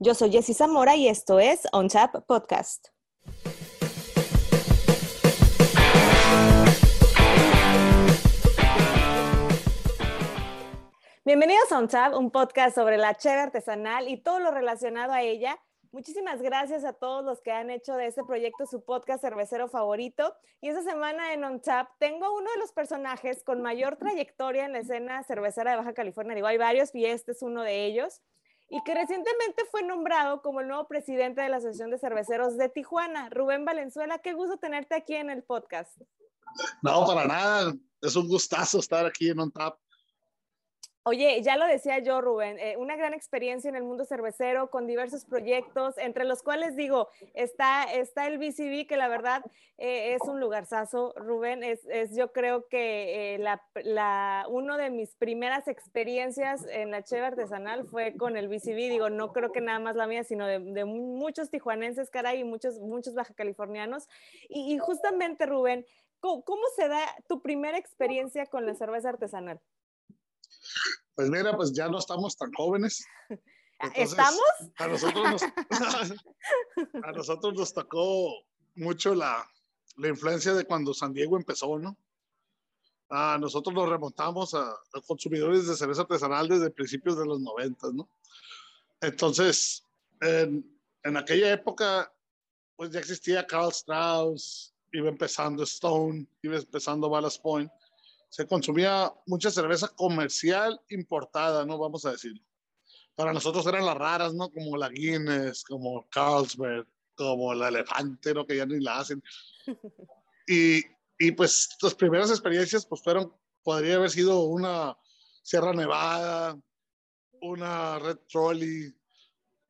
Yo soy Jessy Zamora y esto es On Tap Podcast. Bienvenidos a On Tap, un podcast sobre la cheve artesanal y todo lo relacionado a ella. Muchísimas gracias a todos los que han hecho de este proyecto su podcast cervecero favorito. Y esta semana en On Tap tengo uno de los personajes con mayor trayectoria en la escena cervecera de Baja California. Digo, hay varios y este es uno de ellos y que recientemente fue nombrado como el nuevo presidente de la Asociación de Cerveceros de Tijuana. Rubén Valenzuela, qué gusto tenerte aquí en el podcast. No, para nada. Es un gustazo estar aquí en OnTap. Oye, ya lo decía yo, Rubén, eh, una gran experiencia en el mundo cervecero con diversos proyectos, entre los cuales digo, está, está el BCB, que la verdad eh, es un lugarzazo, Rubén, es, es yo creo que eh, la, uno de mis primeras experiencias en la cheve artesanal fue con el BCB, digo, no creo que nada más la mía, sino de, muchos tijuanenses, caray, muchos, muchos baja californianos. Y, y justamente, Rubén, ¿cómo, ¿cómo se da tu primera experiencia con la cerveza artesanal? Pues mira, pues ya no estamos tan jóvenes. Entonces, ¿Estamos? A nosotros, nos, a nosotros nos tocó mucho la, la, influencia de cuando San Diego empezó, ¿no? A nosotros nos remontamos a, a, consumidores de cerveza artesanal desde principios de los 90, ¿no? Entonces, en, en aquella época, pues ya existía Carl Strauss, iba empezando Stone, iba empezando Ballast Point se consumía mucha cerveza comercial importada, ¿no? Vamos a decir. Para nosotros eran las raras, ¿no? Como la Guinness, como Carlsberg, como la Elefante, ¿no? Que ya ni la hacen. Y, y pues las primeras experiencias, pues fueron, podría haber sido una Sierra Nevada, una Red Trolley,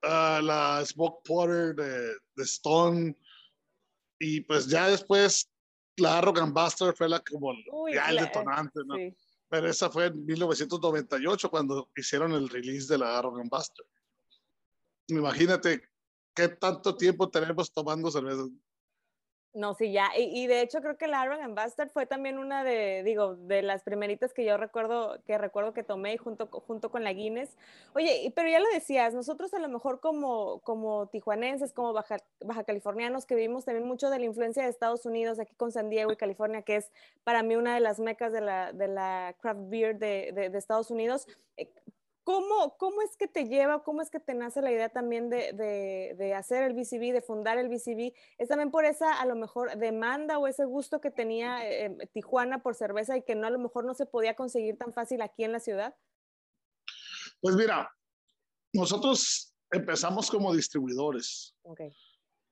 uh, la Smoke Porter de, de Stone, y pues ya después la Arrogant Buster fue la como Uy, ya el detonante, ¿no? Sí. Pero esa fue en 1998 cuando hicieron el release de la Arrogant Buster. Imagínate qué tanto tiempo tenemos tomando cerveza. No, sí, ya. Y, y, de hecho creo que la Iron Bastard fue también una de, digo, de las primeritas que yo recuerdo que recuerdo que tomé junto, junto con la Guinness. Oye, pero ya lo decías, nosotros a lo mejor como, como tijuanenses, como baja, baja californianos, que vivimos también mucho de la influencia de Estados Unidos, aquí con San Diego y California, que es para mí una de las mecas de la, de la craft beer de, de, de Estados Unidos. ¿Cómo, ¿Cómo es que te lleva, cómo es que te nace la idea también de, de, de, hacer el BCB, de fundar el BCB? ¿Es también por esa, a lo mejor, demanda o ese gusto que tenía eh, Tijuana por cerveza y que no, a lo mejor no se podía conseguir tan fácil aquí en la ciudad? Pues mira, nosotros empezamos como distribuidores, okay.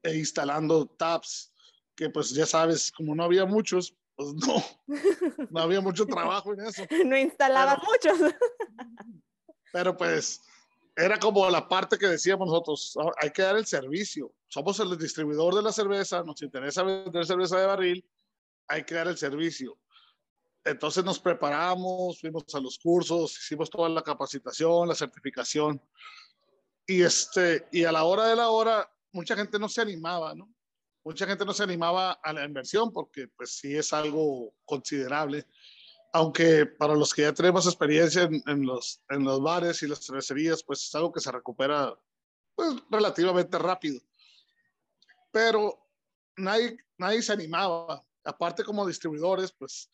e instalando taps, que pues ya sabes, como no había muchos, pues no, no había mucho trabajo en eso. no instalabas Pero, muchos. pero pues era como la parte que decíamos nosotros, hay que dar el servicio. Somos el distribuidor de la cerveza, nos interesa vender cerveza de barril, hay que dar el servicio. Entonces nos preparamos, fuimos a los cursos, hicimos toda la capacitación, la certificación. Y, este, y a la hora de la hora, mucha gente no se animaba, ¿no? Mucha gente no se animaba a la inversión porque pues sí es algo considerable aunque para los que ya tenemos experiencia en, en, los, en los bares y las cervecerías, pues es algo que se recupera pues, relativamente rápido. Pero nadie, nadie se animaba. Aparte como distribuidores, pues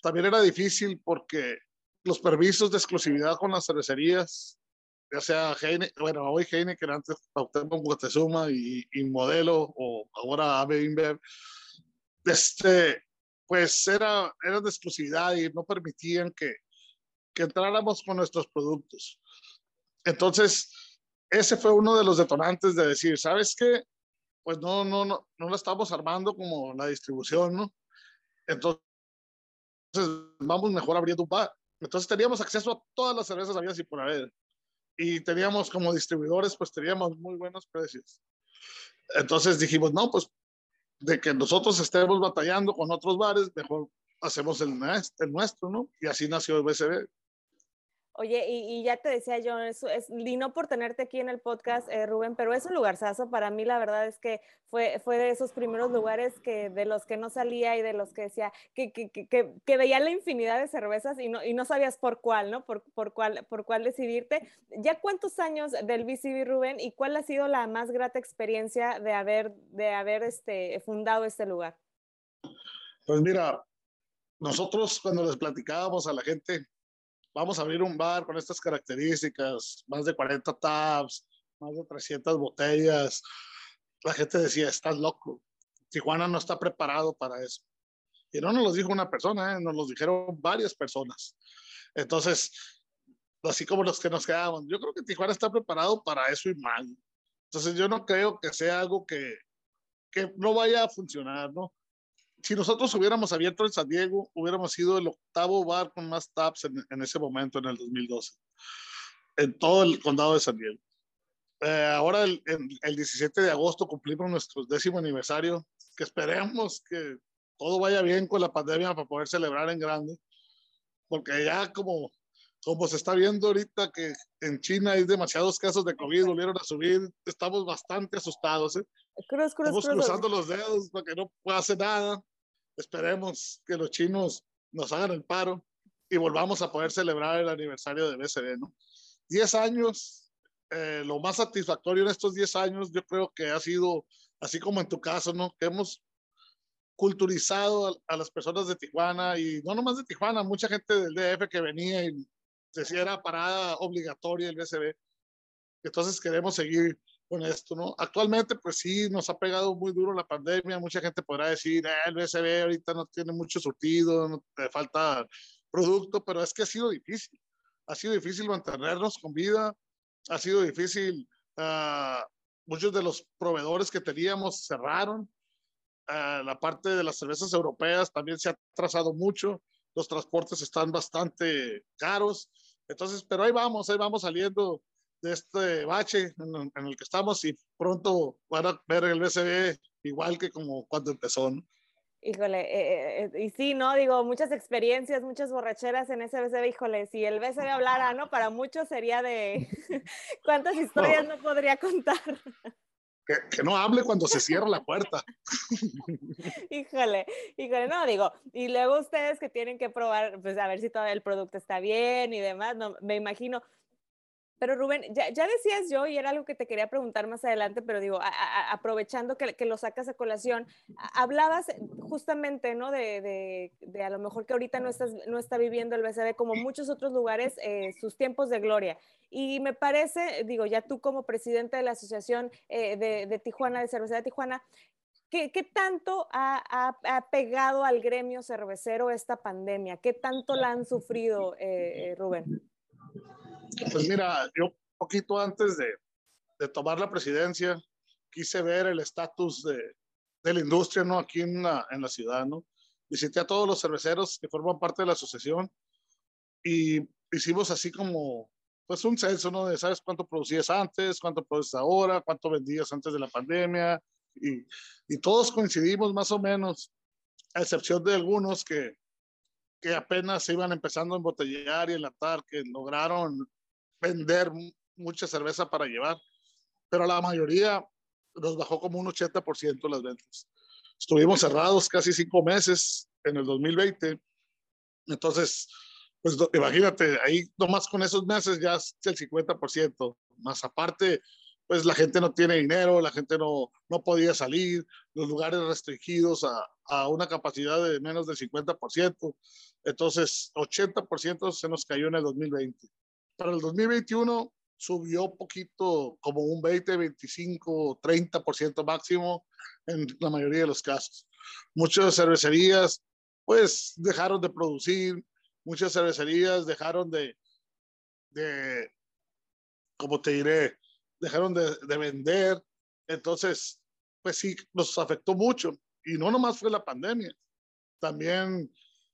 también era difícil porque los permisos de exclusividad con las cervecerías, ya sea Heine, bueno, hoy Heineken, antes Cuauhtémoc Moctezuma y, y Modelo, o ahora AB InBev, este, pues era, era de exclusividad y no permitían que, que entráramos con nuestros productos. Entonces, ese fue uno de los detonantes de decir, ¿sabes qué? Pues no, no, no, no lo estamos armando como la distribución, ¿no? Entonces, vamos mejor abriendo un bar. Entonces teníamos acceso a todas las cervezas había y por haber. Y teníamos como distribuidores, pues teníamos muy buenos precios. Entonces dijimos, no, pues de que nosotros estemos batallando con otros bares, mejor hacemos el, el nuestro, ¿no? Y así nació el BCB. Oye, y, ya te decía yo, es, y no por tenerte aquí en el podcast, eh, Rubén, pero es un lugarzazo. Para mí, la verdad es que fue, fue de esos primeros lugares que de los que no salía y de los que decía que, que, que, que veía la infinidad de cervezas y no, y no sabías por cuál, ¿no? Por, por, cuál, por cuál decidirte. ¿Ya cuántos años del BCB, Rubén, y cuál ha sido la más grata experiencia de haber, de haber este, fundado este lugar? Pues mira, nosotros cuando les platicábamos a la gente vamos a abrir un bar con estas características, más de 40 tabs, más de 300 botellas. La gente decía, estás loco. Tijuana no está preparado para eso. Y no nos lo dijo una persona, ¿eh? nos lo dijeron varias personas. Entonces, así como los que nos quedamos, yo creo que Tijuana está preparado para eso y mal. Entonces, yo no creo que sea algo que, que no vaya a funcionar, ¿no? Si nosotros hubiéramos abierto en San Diego, hubiéramos sido el octavo bar con más taps en, ese momento, en el 2012, en todo el condado de San Diego. Eh, ahora, el, el, 17 de agosto, cumplimos nuestro décimo aniversario, que esperemos que todo vaya bien con la pandemia para poder celebrar en grande, porque ya como, como se está viendo ahorita que en China hay demasiados casos de COVID, volvieron a subir, estamos bastante asustados. ¿eh? Cruz, cruz, Estamos cruzando los dedos para que no pase nada. Esperemos que los chinos nos hagan el paro y volvamos a poder celebrar el aniversario de BCB, ¿no? Diez años, eh, lo más satisfactorio en estos diez años, yo creo que ha sido, así como en tu caso, ¿no? Que hemos culturizado a, las personas de Tijuana y no nomás de Tijuana, mucha gente del DF que venía y decía era parada obligatoria el BCB. Entonces queremos seguir con esto, ¿no? Actualmente, pues sí, nos ha pegado muy duro la pandemia. Mucha gente podrá decir, eh, el BSB ahorita no tiene mucho surtido, no te falta producto, pero es que ha sido difícil. Ha sido difícil mantenernos con vida, ha sido difícil. Uh, muchos de los proveedores que teníamos cerraron. Uh, la parte de las cervezas europeas también se ha trazado mucho. Los transportes están bastante caros. Entonces, pero ahí vamos, ahí vamos saliendo de este bache en, el que estamos y pronto van a ver el BCB igual que como cuando empezó. ¿no? Híjole, eh, eh, y sí, ¿no? Digo, muchas experiencias, muchas borracheras en ese BCB, híjole, si el BCB hablara, ¿no? Para muchos sería de cuántas historias no, podría contar. Que, que, no hable cuando se cierra la puerta. híjole, híjole, no, digo, y luego ustedes que tienen que probar, pues a ver si todo el producto está bien y demás, no, me imagino, pero Rubén, ya, decías yo, y era algo que te quería preguntar más adelante, pero digo, aprovechando que, lo sacas a colación, hablabas justamente, ¿no? De, de, a lo mejor que ahorita no, no está viviendo el BCD como muchos otros lugares, eh, sus tiempos de gloria. Y me parece, digo, ya tú como presidente de la Asociación eh, de, Tijuana, de Cerveza de Tijuana, ¿Qué, ¿Qué, tanto ha, ha, pegado al gremio cervecero esta pandemia? ¿Qué tanto la han sufrido, eh, Rubén? Pues mira, yo poquito antes de, de tomar la presidencia quise ver el estatus de, de, la industria, ¿no? Aquí en la, en la ciudad, ¿no? Visité a todos los cerveceros que forman parte de la asociación y hicimos así como, pues un censo, ¿no? De sabes cuánto producías antes, cuánto produces ahora, cuánto vendías antes de la pandemia y, y todos coincidimos más o menos, a excepción de algunos que, que apenas se iban empezando a embotellar y enlatar, que lograron vender mucha cerveza para llevar, pero la mayoría nos bajó como un 80% las ventas. Estuvimos cerrados casi cinco meses en el 2020. Entonces, pues imagínate, ahí nomás con esos meses ya es el 50%. Más aparte, pues la gente no tiene dinero, la gente no, no podía salir, los lugares restringidos a, a una capacidad de menos del 50%. Entonces, 80% se nos cayó en el 2020. Para el 2021 subió poquito, como un 20, 25, 30% máximo en la mayoría de los casos. Muchas cervecerías, pues, dejaron de producir, muchas cervecerías dejaron de, de como te diré, dejaron de, de vender. Entonces, pues sí, nos afectó mucho. Y no nomás fue la pandemia, también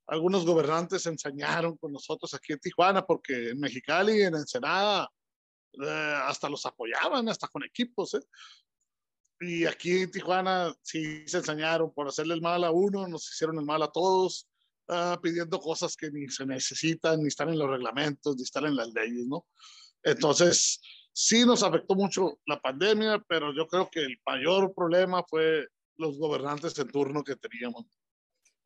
algunos gobernantes ensañaron con nosotros aquí en Tijuana, porque en Mexicali, en Ensenada, eh, hasta los apoyaban, hasta con equipos. ¿eh? Y aquí en Tijuana sí se ensañaron por hacerle el mal a uno, nos hicieron el mal a todos. ah, pidiendo cosas que ni se necesitan, ni están en los reglamentos, ni están en las leyes, ¿no? Entonces, sí nos afectó mucho la pandemia, pero yo creo que el mayor problema fue los gobernantes en turno que teníamos.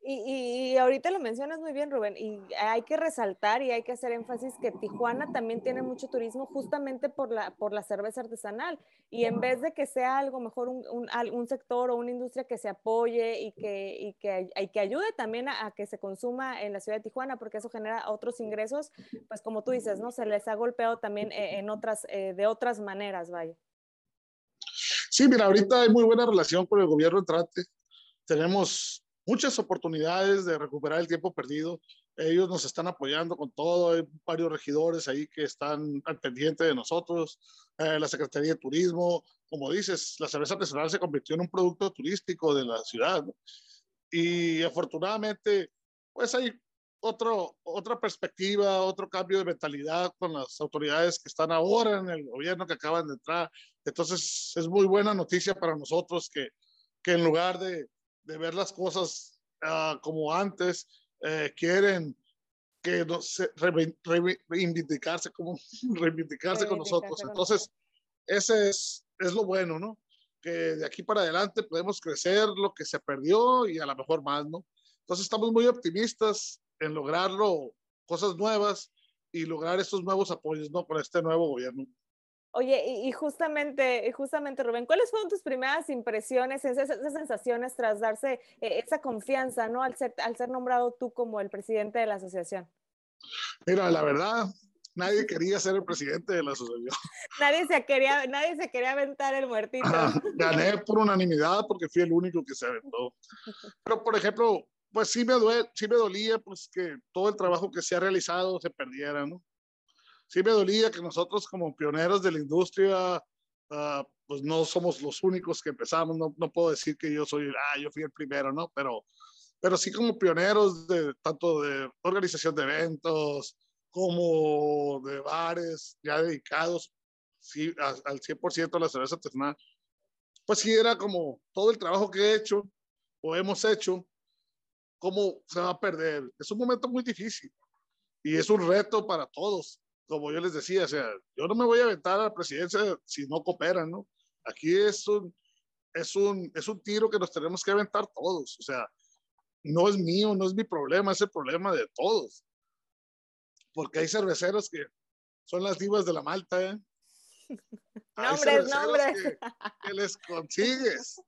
Y, ahorita lo mencionas muy bien, Rubén, y hay que resaltar y hay que hacer énfasis que Tijuana también tiene mucho turismo justamente por la, por la cerveza artesanal. Y en vez de que sea algo mejor un, un, sector o una industria que se apoye y que, y que, y que ayude también a, a, que se consuma en la ciudad de Tijuana, porque eso genera otros ingresos, pues como tú dices, ¿no? Se les ha golpeado también eh, en otras, eh, de otras maneras, vaya. Sí, mira, ahorita hay muy buena relación con el gobierno entrante. Tenemos muchas oportunidades de recuperar el tiempo perdido. Ellos nos están apoyando con todo. Hay varios regidores ahí que están al pendiente de nosotros. Eh, la Secretaría de Turismo, como dices, la cerveza artesanal se convirtió en un producto turístico de la ciudad. Y afortunadamente, pues hay otro, otra perspectiva, otro cambio de mentalidad con las autoridades que están ahora en el gobierno, que acaban de entrar. Entonces, es muy buena noticia para nosotros que, que en lugar de, de ver las cosas uh, como antes, eh, quieren que no se, re, re, reivindicarse, como reivindicarse con nosotros. Entonces, ese es, es lo bueno, ¿no? Que de aquí para adelante podemos crecer lo que se perdió y a lo mejor más, ¿no? Entonces, estamos muy optimistas en lograrlo, cosas nuevas y lograr estos nuevos apoyos, ¿no? Con este nuevo gobierno. Oye, y, y, justamente, justamente, Rubén, ¿cuáles fueron tus primeras impresiones, esas, esas sensaciones tras darse eh, esa confianza, ¿no? Al ser, al ser nombrado tú como el presidente de la asociación. Mira, la verdad, nadie quería ser el presidente de la asociación. nadie se quería, nadie se quería aventar el muertito. Gané por unanimidad porque fui el único que se aventó. Pero, por ejemplo, pues sí me, duele, sí me dolía pues que todo el trabajo que se ha realizado se perdiera, ¿no? Sí me dolía que nosotros como pioneros de la industria, uh, pues no somos los únicos que empezamos, no, no, puedo decir que yo soy, ah, yo fui el primero, ¿no? Pero, pero sí como pioneros de tanto de organización de eventos como de bares ya dedicados sí, a, al 100% a la cerveza artesanal, pues sí era como todo el trabajo que he hecho o hemos hecho, cómo se va a perder. Es un momento muy difícil y es un reto para todos como yo les decía, o sea, yo no me voy a aventar a la presidencia si no cooperan, ¿no? Aquí es un, es un, es un tiro que nos tenemos que aventar todos, o sea, no es mío, no es mi problema, es el problema de todos. Porque hay cerveceros que son las divas de la malta, ¿eh? nombres, nombres. Que, que les consigues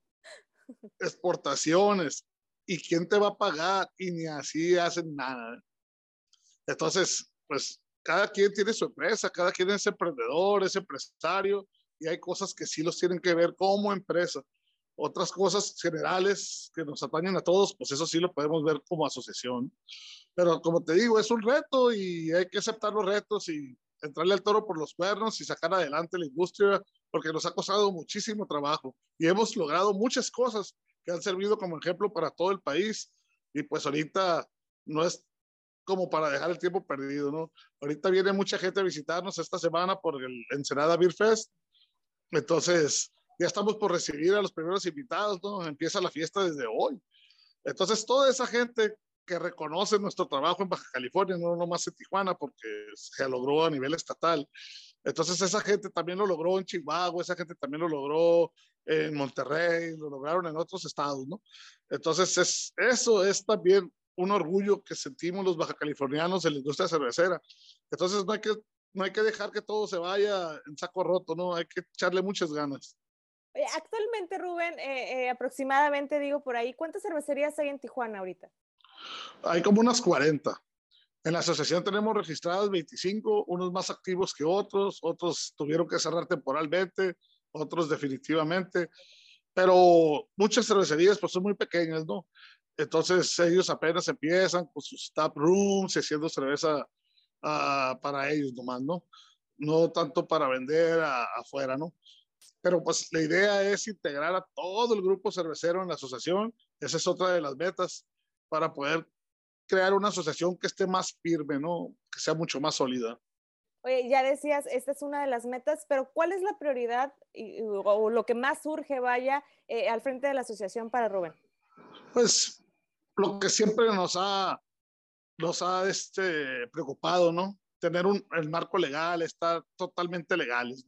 exportaciones y quién te va a pagar y ni así hacen nada. Entonces, pues cada quien tiene su empresa, cada quien es emprendedor, es empresario, y hay cosas que sí los tienen que ver como empresa. Otras cosas generales que nos atañen a todos, pues eso sí lo podemos ver como asociación. Pero como te digo, es un reto y hay que aceptar los retos y entrarle al toro por los cuernos y sacar adelante la industria, porque nos ha costado muchísimo trabajo y hemos logrado muchas cosas que han servido como ejemplo para todo el país. Y pues ahorita no es como para dejar el tiempo perdido, ¿no? Ahorita viene mucha gente a visitarnos esta semana por el Ensenada Beer Fest. Entonces, ya estamos por recibir a los primeros invitados, ¿no? Empieza la fiesta desde hoy. Entonces, toda esa gente que reconoce nuestro trabajo en Baja California, no nomás en Tijuana, porque se logró a nivel estatal. Entonces, esa gente también lo logró en Chihuahua, esa gente también lo logró en Monterrey, lo lograron en otros estados, ¿no? Entonces, es, eso es también un orgullo que sentimos los baja californianos en la industria cervecera. Entonces no hay que, no hay que dejar que todo se vaya en saco roto, ¿no? Hay que echarle muchas ganas. Actualmente, Rubén, eh, eh, aproximadamente, digo por ahí, ¿cuántas cervecerías hay en Tijuana ahorita? Hay como unas 40. En la asociación tenemos registradas 25, unos más activos que otros, otros tuvieron que cerrar temporalmente, otros definitivamente, pero muchas cervecerías pues son muy pequeñas, ¿no? Entonces ellos apenas empiezan con sus tap rooms, haciendo cerveza uh, para ellos nomás, ¿no? No tanto para vender a, afuera, ¿no? Pero pues la idea es integrar a todo el grupo cervecero en la asociación. Esa es otra de las metas para poder crear una asociación que esté más firme, ¿no? Que sea mucho más sólida. Oye, ya decías, esta es una de las metas, pero ¿cuál es la prioridad y, o lo que más surge, vaya, eh, al frente de la asociación para Rubén? Pues lo que siempre nos ha nos ha este, preocupado, ¿no? Tener un, el marco legal, estar totalmente legales.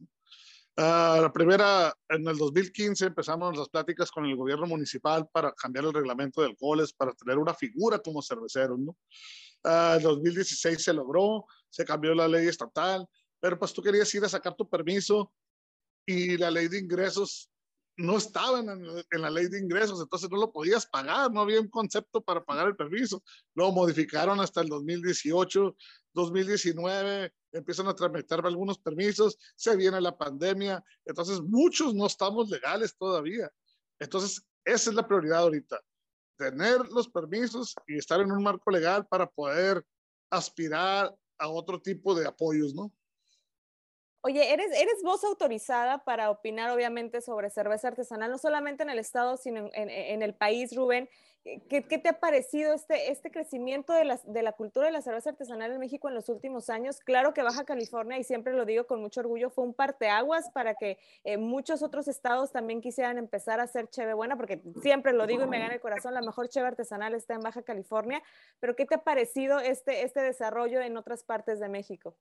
Uh, la primera, en el 2015 empezamos las pláticas con el gobierno municipal para cambiar el reglamento de alcoholes, para tener una figura como cerveceros, ¿no? Uh, en 2016 se logró, se cambió la ley estatal, pero pues tú querías ir a sacar tu permiso y la ley de ingresos no estaban en, la ley de ingresos, entonces no lo podías pagar, no había un concepto para pagar el permiso. Lo modificaron hasta el 2018, 2019, empiezan a tramitar algunos permisos, se viene la pandemia, entonces muchos no estamos legales todavía. Entonces, esa es la prioridad ahorita, tener los permisos y estar en un marco legal para poder aspirar a otro tipo de apoyos, ¿no? Oye, eres, eres voz autorizada para opinar, obviamente, sobre cerveza artesanal, no solamente en el Estado, sino en, el país, Rubén. ¿Qué, ¿Qué, te ha parecido este, este crecimiento de la, de la, cultura de la cerveza artesanal en México en los últimos años? Claro que Baja California, y siempre lo digo con mucho orgullo, fue un parteaguas para que eh, muchos otros estados también quisieran empezar a hacer cheve buena, porque siempre lo digo y me gana el corazón, la mejor cheve artesanal está en Baja California. Pero ¿qué te ha parecido este, este desarrollo en otras partes de México?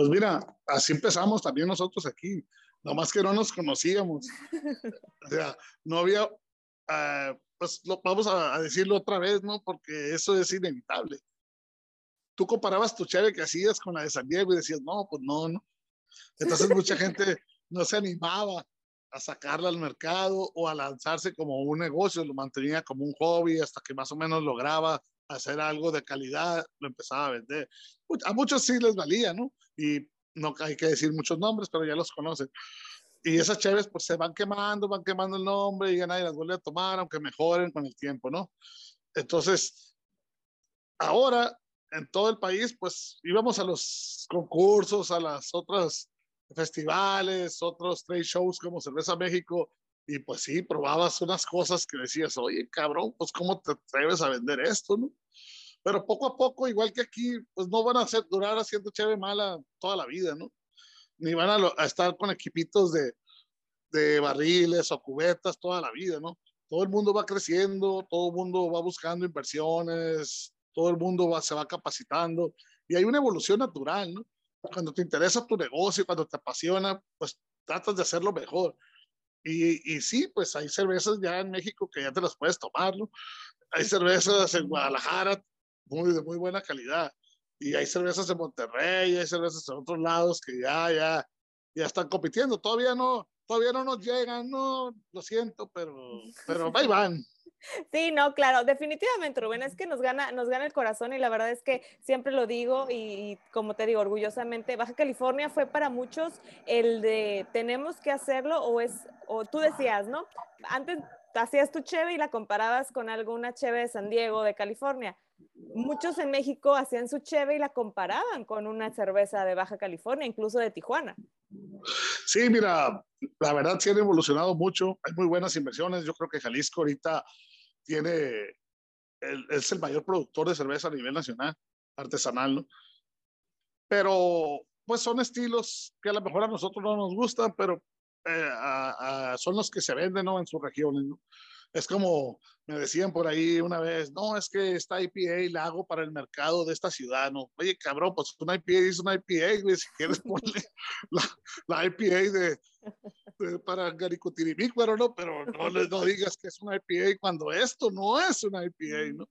Pues mira, así empezamos también nosotros aquí, nomás que no nos conocíamos. O sea, no había, uh, pues lo, vamos a, decirlo otra vez, ¿no? Porque eso es inevitable. Tú comparabas tu cheve que hacías con la de San Diego y decías, no, pues no, no. Entonces mucha gente no se animaba a sacarla al mercado o a lanzarse como un negocio, lo mantenía como un hobby hasta que más o menos lograba hacer algo de calidad, lo empezaba a vender. A muchos sí les valía, ¿no? Y no hay que decir muchos nombres, pero ya los conocen. Y esas chaves pues se van quemando, van quemando el nombre y ya nadie las vuelve a tomar, aunque mejoren con el tiempo, ¿no? Entonces, ahora en todo el país, pues íbamos a los concursos, a las otras festivales, otros trade shows como Cerveza México, y pues sí, probabas unas cosas que decías, oye, cabrón, pues cómo te atreves a vender esto, ¿no? Pero poco a poco, igual que aquí, pues no van a hacer, durar haciendo cheve mala toda la vida, ¿no? Ni van a, a estar con equipitos de, de barriles o cubetas toda la vida, ¿no? Todo el mundo va creciendo, todo el mundo va buscando inversiones, todo el mundo va, se va capacitando y hay una evolución natural, ¿no? Cuando te interesa tu negocio, cuando te apasiona, pues tratas de hacerlo mejor. Y, y sí, pues hay cervezas ya en México que ya te las puedes tomar, ¿no? Hay cervezas en Guadalajara muy, de muy buena calidad. Y hay cervezas en Monterrey, hay cervezas en otros lados que ya, ya, ya están compitiendo. Todavía no, todavía no nos llegan, no, lo siento, pero, pero ahí van. Sí, no, claro, definitivamente, Rubén, es que nos gana, nos gana el corazón y la verdad es que siempre lo digo y, como te digo, orgullosamente, Baja California fue para muchos el de tenemos que hacerlo o es, o tú decías, ¿no? Antes hacías tu cheve y la comparabas con alguna cheve de San Diego, de California. Muchos en México hacían su cheve y la comparaban con una cerveza de Baja California, incluso de Tijuana. Sí, mira, la verdad sí han evolucionado mucho, hay muy buenas inversiones, yo creo que Jalisco ahorita tiene, es el mayor productor de cerveza a nivel nacional, artesanal, ¿no? Pero pues son estilos que a lo mejor a nosotros no nos gustan, pero eh, son los que se venden ¿no? en sus regiones. ¿no? Es como me decían por ahí una vez, no, es que esta IPA la hago para el mercado de esta ciudad, ¿no? Oye, cabrón, pues una IPA es una IPA, güey, si quieres ponerle la, la IPA de, para Garicotirimícuaro, ¿no? Pero no, no digas que es una IPA cuando esto no es una IPA, ¿no?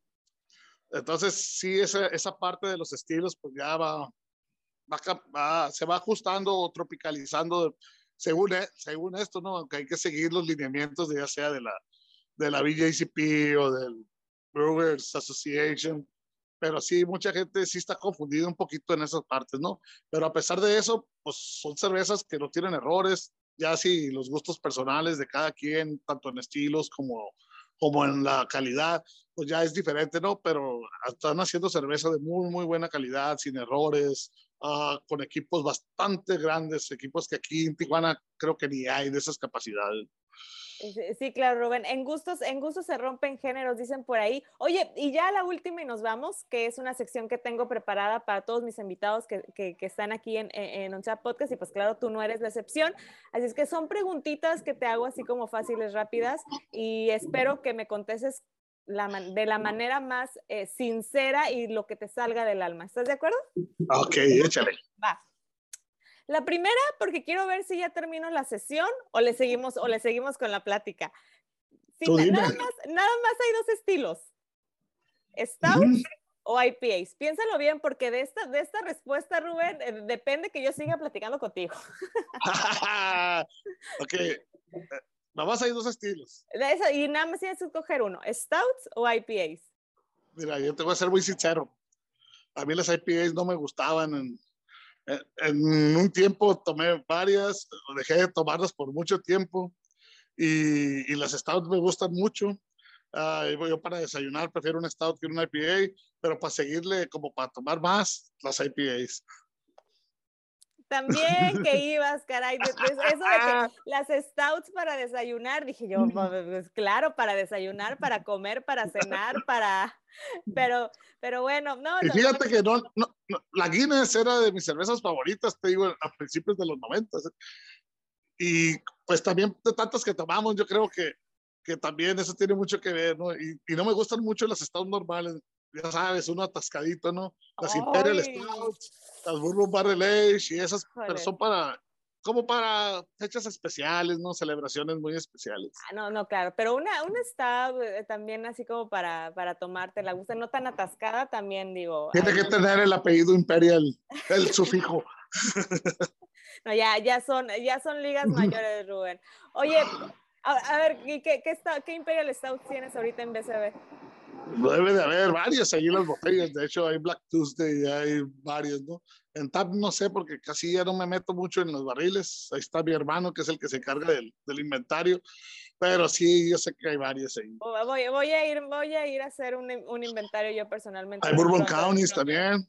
Entonces, sí, esa, esa parte de los estilos, pues ya va, va, se va ajustando o tropicalizando según, e, según esto, ¿no? Aunque hay que seguir los lineamientos de ya sea de la, de la BJCP o del Brewers Association, pero sí, mucha gente sí está confundida un poquito en esas partes, ¿no? Pero a pesar de eso, pues son cervezas que no tienen errores, ya si los gustos personales de cada quien, tanto en estilos como, como en la calidad, pues ya es diferente, ¿no? Pero están haciendo cerveza de muy, muy buena calidad, sin errores, uh, con equipos bastante grandes, equipos que aquí en Tijuana creo que ni hay de esas capacidades. Sí, claro, Rubén. En gustos, en gustos se rompen géneros, dicen por ahí. Oye, y ya la última y nos vamos, que es una sección que tengo preparada para todos mis invitados que, que, están aquí en, en, en Podcast, y pues claro, tú no eres la excepción. Así es que son preguntitas que te hago así como fáciles, rápidas, y espero que me contestes de la manera más eh, sincera y lo que te salga del alma. ¿Estás de acuerdo? Ok, échale. Va. La primera, porque quiero ver si ya termino la sesión o le seguimos, o le seguimos con la plática. nada, más, nada más hay dos estilos. Stout o IPAs. Piénsalo bien, porque de esta, de esta respuesta, Rubén, eh, depende que yo siga platicando contigo. ok. Nada más hay dos estilos. y nada más tienes que escoger uno, Stouts o IPAs. Mira, yo te voy a ser muy sincero. A mí las IPAs no me gustaban en, en un tiempo tomé varias, dejé de tomarlas por mucho tiempo y, y las stouts me gustan mucho. Uh, yo para desayunar prefiero un stout que un IPA, pero para seguirle como para tomar más las IPAs. También que ibas, caray. Eso de que las stouts para desayunar, dije yo, pues claro, para desayunar, para comer, para cenar, para. Pero, pero bueno, no. Y fíjate que no, no, la Guinness era de mis cervezas favoritas, te digo, a principios de los 90. Y pues también de tantas que tomamos, yo creo que, que también eso tiene mucho que ver, ¿no? Y, y no me gustan mucho las stouts normales ya sabes, uno atascadito, ¿no? Las Imperial Stouts, las Bourbon Barrel Age y esas, pero son para, como para fechas especiales, ¿no? Celebraciones muy especiales. Ah, no, no, claro, pero una, una Stout eh, también así como para, para tomarte, la gusta, no tan atascada también, digo. Tiene que tener el apellido Imperial, el sufijo. no, ya, ya son, ya son ligas mayores, Rubén. Oye, a, ver, ¿qué, qué, qué Imperial Stout tienes ahorita en BCB? Debe de haber varias ahí en las botellas. De hecho, hay Black Tuesday, hay varios, ¿no? En TAP no sé, porque casi ya no me meto mucho en los barriles. Ahí está mi hermano, que es el que se encarga del, del inventario. Pero sí, yo sé que hay varias ahí. Voy, voy, a, ir, voy a ir a hacer un, un inventario yo personalmente. Hay Bourbon Counties también.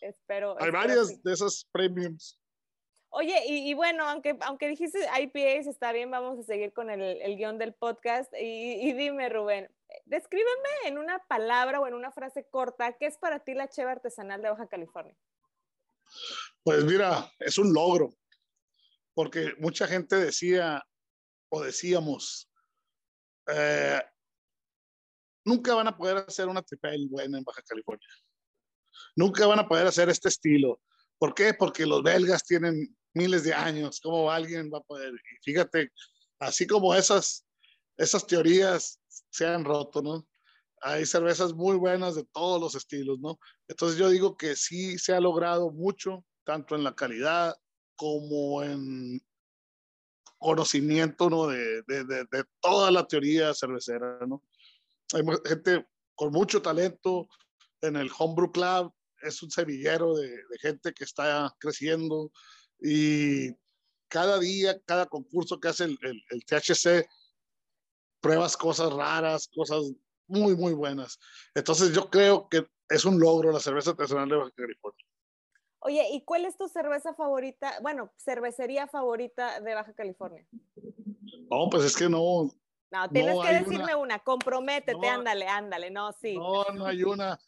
Espero. Hay varias de esas premiums. Oye, y, bueno, aunque, aunque dijiste IPAs, está bien, vamos a seguir con el, el guion del podcast. Y, y, dime, Rubén, descríbeme en una palabra o en una frase corta, ¿qué es para ti la cheva artesanal de Baja California? Pues mira, es un logro, porque mucha gente decía o decíamos, eh, nunca van a poder hacer una tripel buena en Baja California. Nunca van a poder hacer este estilo. ¿Por qué? Porque los belgas tienen miles de años. ¿Cómo alguien va a poder? Y fíjate, así como esas, esas teorías se han roto, ¿no? Hay cervezas muy buenas de todos los estilos, ¿no? Entonces yo digo que sí se ha logrado mucho, tanto en la calidad como en conocimiento, ¿no? De, de, de, toda la teoría cervecera, ¿no? Hay gente con mucho talento en el Homebrew Club, es un semillero de, de gente que está creciendo y cada día, cada concurso que hace el, el, el THC, pruebas cosas raras, cosas muy, muy buenas. Entonces yo creo que es un logro la cerveza artesanal de Baja California. Oye, ¿y cuál es tu cerveza favorita? Bueno, cervecería favorita de Baja California. No, pues es que no. No, tienes que decirme una, comprométete, ándale, ándale, no, sí. No, no hay una.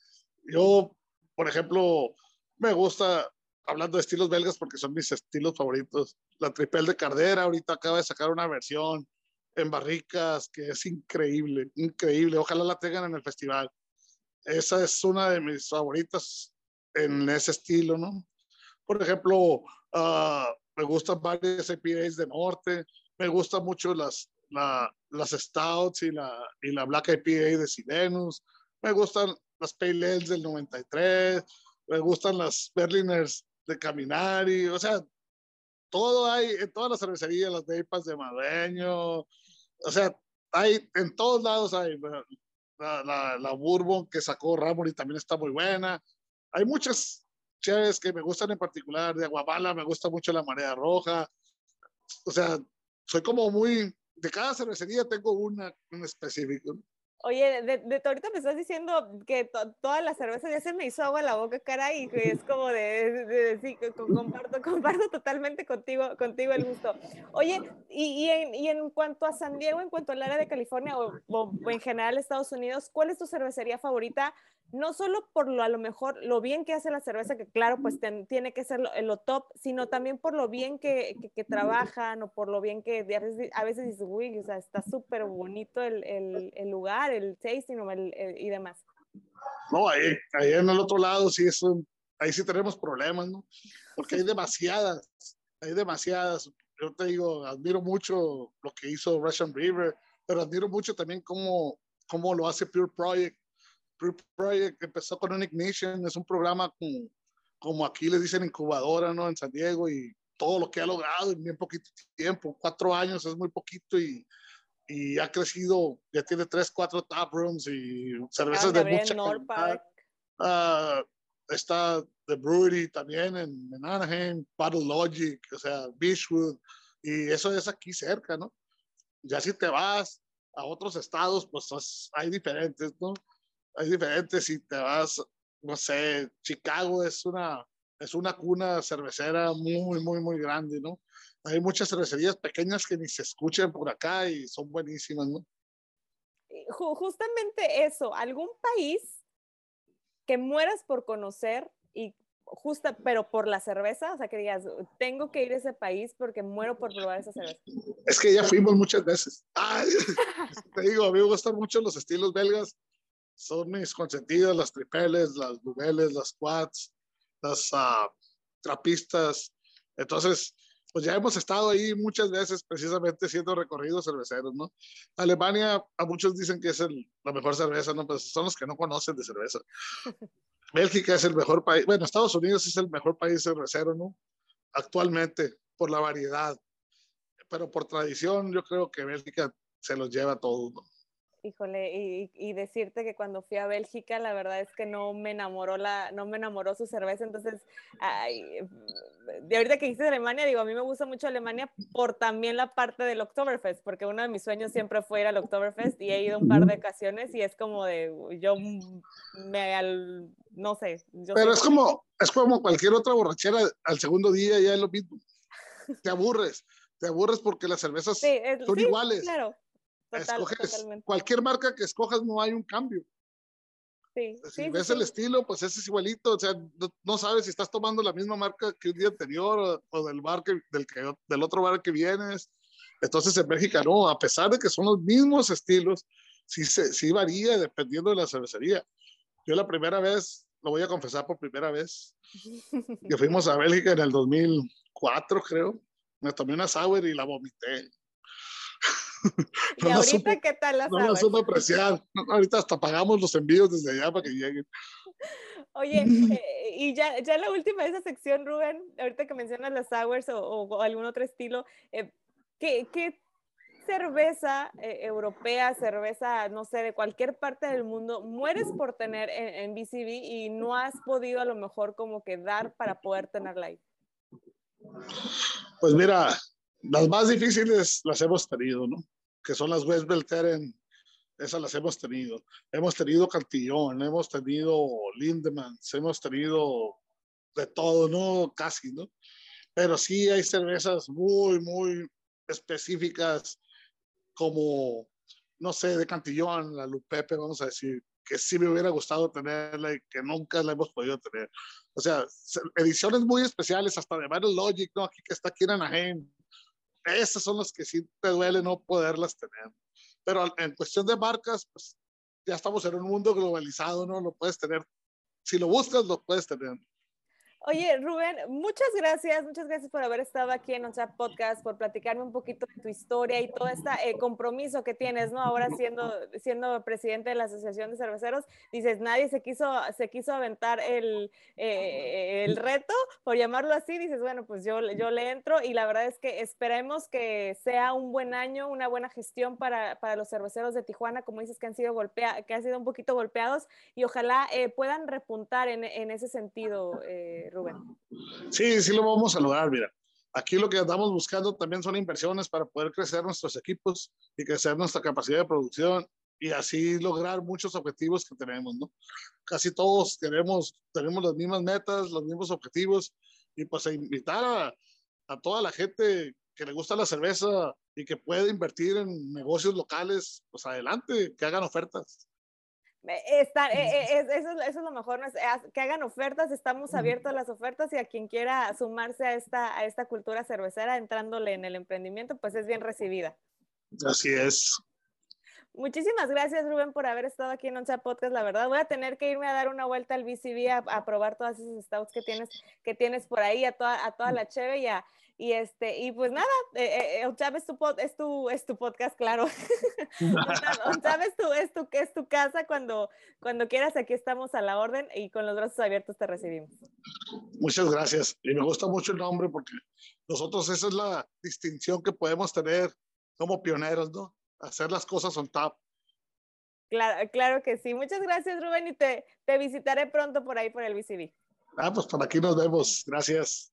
Yo, por ejemplo, me gusta, hablando de estilos belgas porque son mis estilos favoritos, la Tripel de Cardera, ahorita acaba de sacar una versión en barricas, que es increíble, increíble. Ojalá la tengan en el festival. Esa es una de mis favoritas en ese estilo, ¿no? Por ejemplo, ah, me gustan varias IPAs de norte, me gustan mucho las, las Stouts y la, y la Black IPA de Silenus, me gustan las Pale Ales del 93, me gustan las Berliners de Caminari, o sea, todo hay, en todas las cervecerías, las Deipas de Madueño, o sea, hay, en todos lados hay, la, la, la Bourbon que sacó Ramón y también está muy buena. Hay muchas chaves que me gustan en particular, de Aguabala me gusta mucho la Marea Roja. O sea, soy como muy, de cada cervecería tengo una en específico. Oye, de, de, ahorita me estás diciendo que toda la cerveza ya se me hizo agua la boca, cara, y es como de, de, sí, comparto, comparto totalmente contigo, contigo el gusto. Oye, y, y, en, y, en, cuanto a San Diego, en cuanto al área de California o, o, en general Estados Unidos, ¿cuál es tu cervecería favorita? No solo por lo a lo mejor lo bien que hace la cerveza, que claro, pues tiene que ser lo, top, sino también por lo bien que, que, trabajan o por lo bien que a veces, a veces dices, uy, o sea, está súper bonito el, el, el, lugar, el tasting y demás. No, ahí, ahí, en el otro lado sí es ahí sí tenemos problemas, ¿no? Porque hay demasiadas, hay demasiadas. Yo te digo, admiro mucho lo que hizo Russian River, pero admiro mucho también cómo, cómo lo hace Pure Project Project empezó con un Ignition, es un programa como, como aquí les dicen incubadora, ¿no? En San Diego y todo lo que ha logrado en bien poquito tiempo, cuatro años es muy poquito y, y ha crecido, ya tiene tres, cuatro tap rooms y cervezas de mucha calidad. Uh, está The Brewery también en, en, Anaheim, Battle Logic, o sea, Beachwood, y eso es aquí cerca, ¿no? Ya si te vas a otros estados, pues hay diferentes, ¿no? Hay diferentes. Si te vas, no sé, Chicago es una, es una cuna cervecera muy, muy, muy grande, ¿no? Hay muchas cervecerías pequeñas que ni se escuchan por acá y son buenísimas, ¿no? Justamente eso, algún país que mueras por conocer y justa, pero por la cerveza, o sea, que digas, tengo que ir a ese país porque muero por probar esa cerveza. Es que ya fuimos muchas veces. te digo, a mí me gustan mucho los estilos belgas son mis consentidas, las tripeles, las duveles, las quads, las uh, trapistas. Entonces, pues ya hemos estado ahí muchas veces precisamente haciendo recorridos cerveceros, ¿no? Alemania, a muchos dicen que es el, la mejor cerveza, ¿no? Pues son los que no conocen de cerveza. Bélgica es el mejor país, bueno, Estados Unidos es el mejor país cervecero, ¿no? Actualmente, por la variedad. Pero por tradición, yo creo que Bélgica se los lleva a todos, ¿no? Híjole, y, y, decirte que cuando fui a Bélgica, la verdad es que no me enamoró la, no me enamoró su cerveza, entonces, ay, de ahorita que hice Alemania, digo, a mí me gusta mucho Alemania por también la parte del Oktoberfest, porque uno de mis sueños siempre fue ir al Oktoberfest y he ido un par de ocasiones y es como de, yo me, al, no sé. Pero es como, es como cualquier otra borrachera, al segundo día ya es lo mismo, te aburres, te aburres porque las cervezas son sí, iguales. Claro escoges, cualquier marca que escojas no hay un cambio. Sí, si ves el estilo, pues ese es igualito, o sea, no, sabes si estás tomando la misma marca que un día anterior o, del bar del, que, del otro bar que vienes. Entonces en México no, a pesar de que son los mismos estilos, sí, se, sí varía dependiendo de la cervecería. Yo la primera vez, lo voy a confesar por primera vez, que fuimos a Bélgica en el 2004, creo, me tomé una sour y la vomité. ¿Y ahorita qué tal las No supo apreciar. ahorita hasta pagamos los envíos desde allá para que lleguen. Oye, eh, y ya, ya la última de esa sección, Rubén, ahorita que mencionas las sours o, algún otro estilo, eh, ¿qué, ¿qué, cerveza eh, europea, cerveza, no sé, de cualquier parte del mundo, mueres por tener en, en, BCB y no has podido a lo mejor como que dar para poder tenerla ahí? Pues mira, las más difíciles las hemos tenido, ¿no? Que son las West Belteren, esas las hemos tenido. Hemos tenido Cantillón, hemos tenido Lindemann, hemos tenido de todo, ¿no? Casi, ¿no? Pero sí hay cervezas muy, muy específicas como, no sé, de Cantillón, la Lupepe, vamos a decir, que sí me hubiera gustado tenerla y que nunca la hemos podido tener. O sea, ediciones muy especiales, hasta de Battle Logic, ¿no? Aquí que está aquí en Anaheim, esas son las que sí te duele no poderlas tener. Pero en cuestión de marcas, pues ya estamos en un mundo globalizado, ¿no? Lo puedes tener. Si lo buscas, lo puedes tener. Oye, Rubén, muchas gracias, muchas gracias por haber estado aquí en nuestra podcast, por platicarme un poquito de tu historia y todo este eh, compromiso que tienes, ¿no? Ahora siendo, siendo presidente de la Asociación de Cerveceros, dices, nadie se quiso, se quiso aventar el, eh, el reto, por llamarlo así, dices, bueno, pues yo, yo le entro y la verdad es que esperemos que sea un buen año, una buena gestión para, para los cerveceros de Tijuana, como dices, que han sido, golpea, que han sido un poquito golpeados y ojalá eh, puedan repuntar en, en ese sentido. Rubén. Sí, sí lo vamos a lograr, mira. Aquí lo que andamos buscando también son inversiones para poder crecer nuestros equipos y crecer nuestra capacidad de producción y así lograr muchos objetivos que tenemos, ¿no? Casi todos tenemos, tenemos las mismas metas, los mismos objetivos y pues a invitar a, a toda la gente que le gusta la cerveza y que puede invertir en negocios locales, pues adelante, que hagan ofertas. Está, eso, eso, es lo mejor, que hagan ofertas, estamos abiertos a las ofertas y a quien quiera sumarse a esta, a esta cultura cervecera entrándole en el emprendimiento, pues es bien recibida. Así es. Muchísimas gracias, Rubén, por haber estado aquí en Oncha Podcast. La verdad, voy a tener que irme a dar una vuelta al BCB a, probar todas esas stouts que tienes, que tienes por ahí, a toda, a toda la cheve y, y, este, y pues nada, eh, eh, es tu, es, tu, es tu podcast, claro. Onchab es tu, es, tu, es tu casa cuando, cuando quieras, aquí estamos a la orden y con los brazos abiertos te recibimos. Muchas gracias. Y me gusta mucho el nombre porque nosotros esa es la distinción que podemos tener como pioneros, ¿no? hacer las cosas on top. Claro, claro que sí. Muchas gracias, Rubén, y te, te visitaré pronto por ahí por el BCB. Ah, pues por aquí nos vemos. Gracias.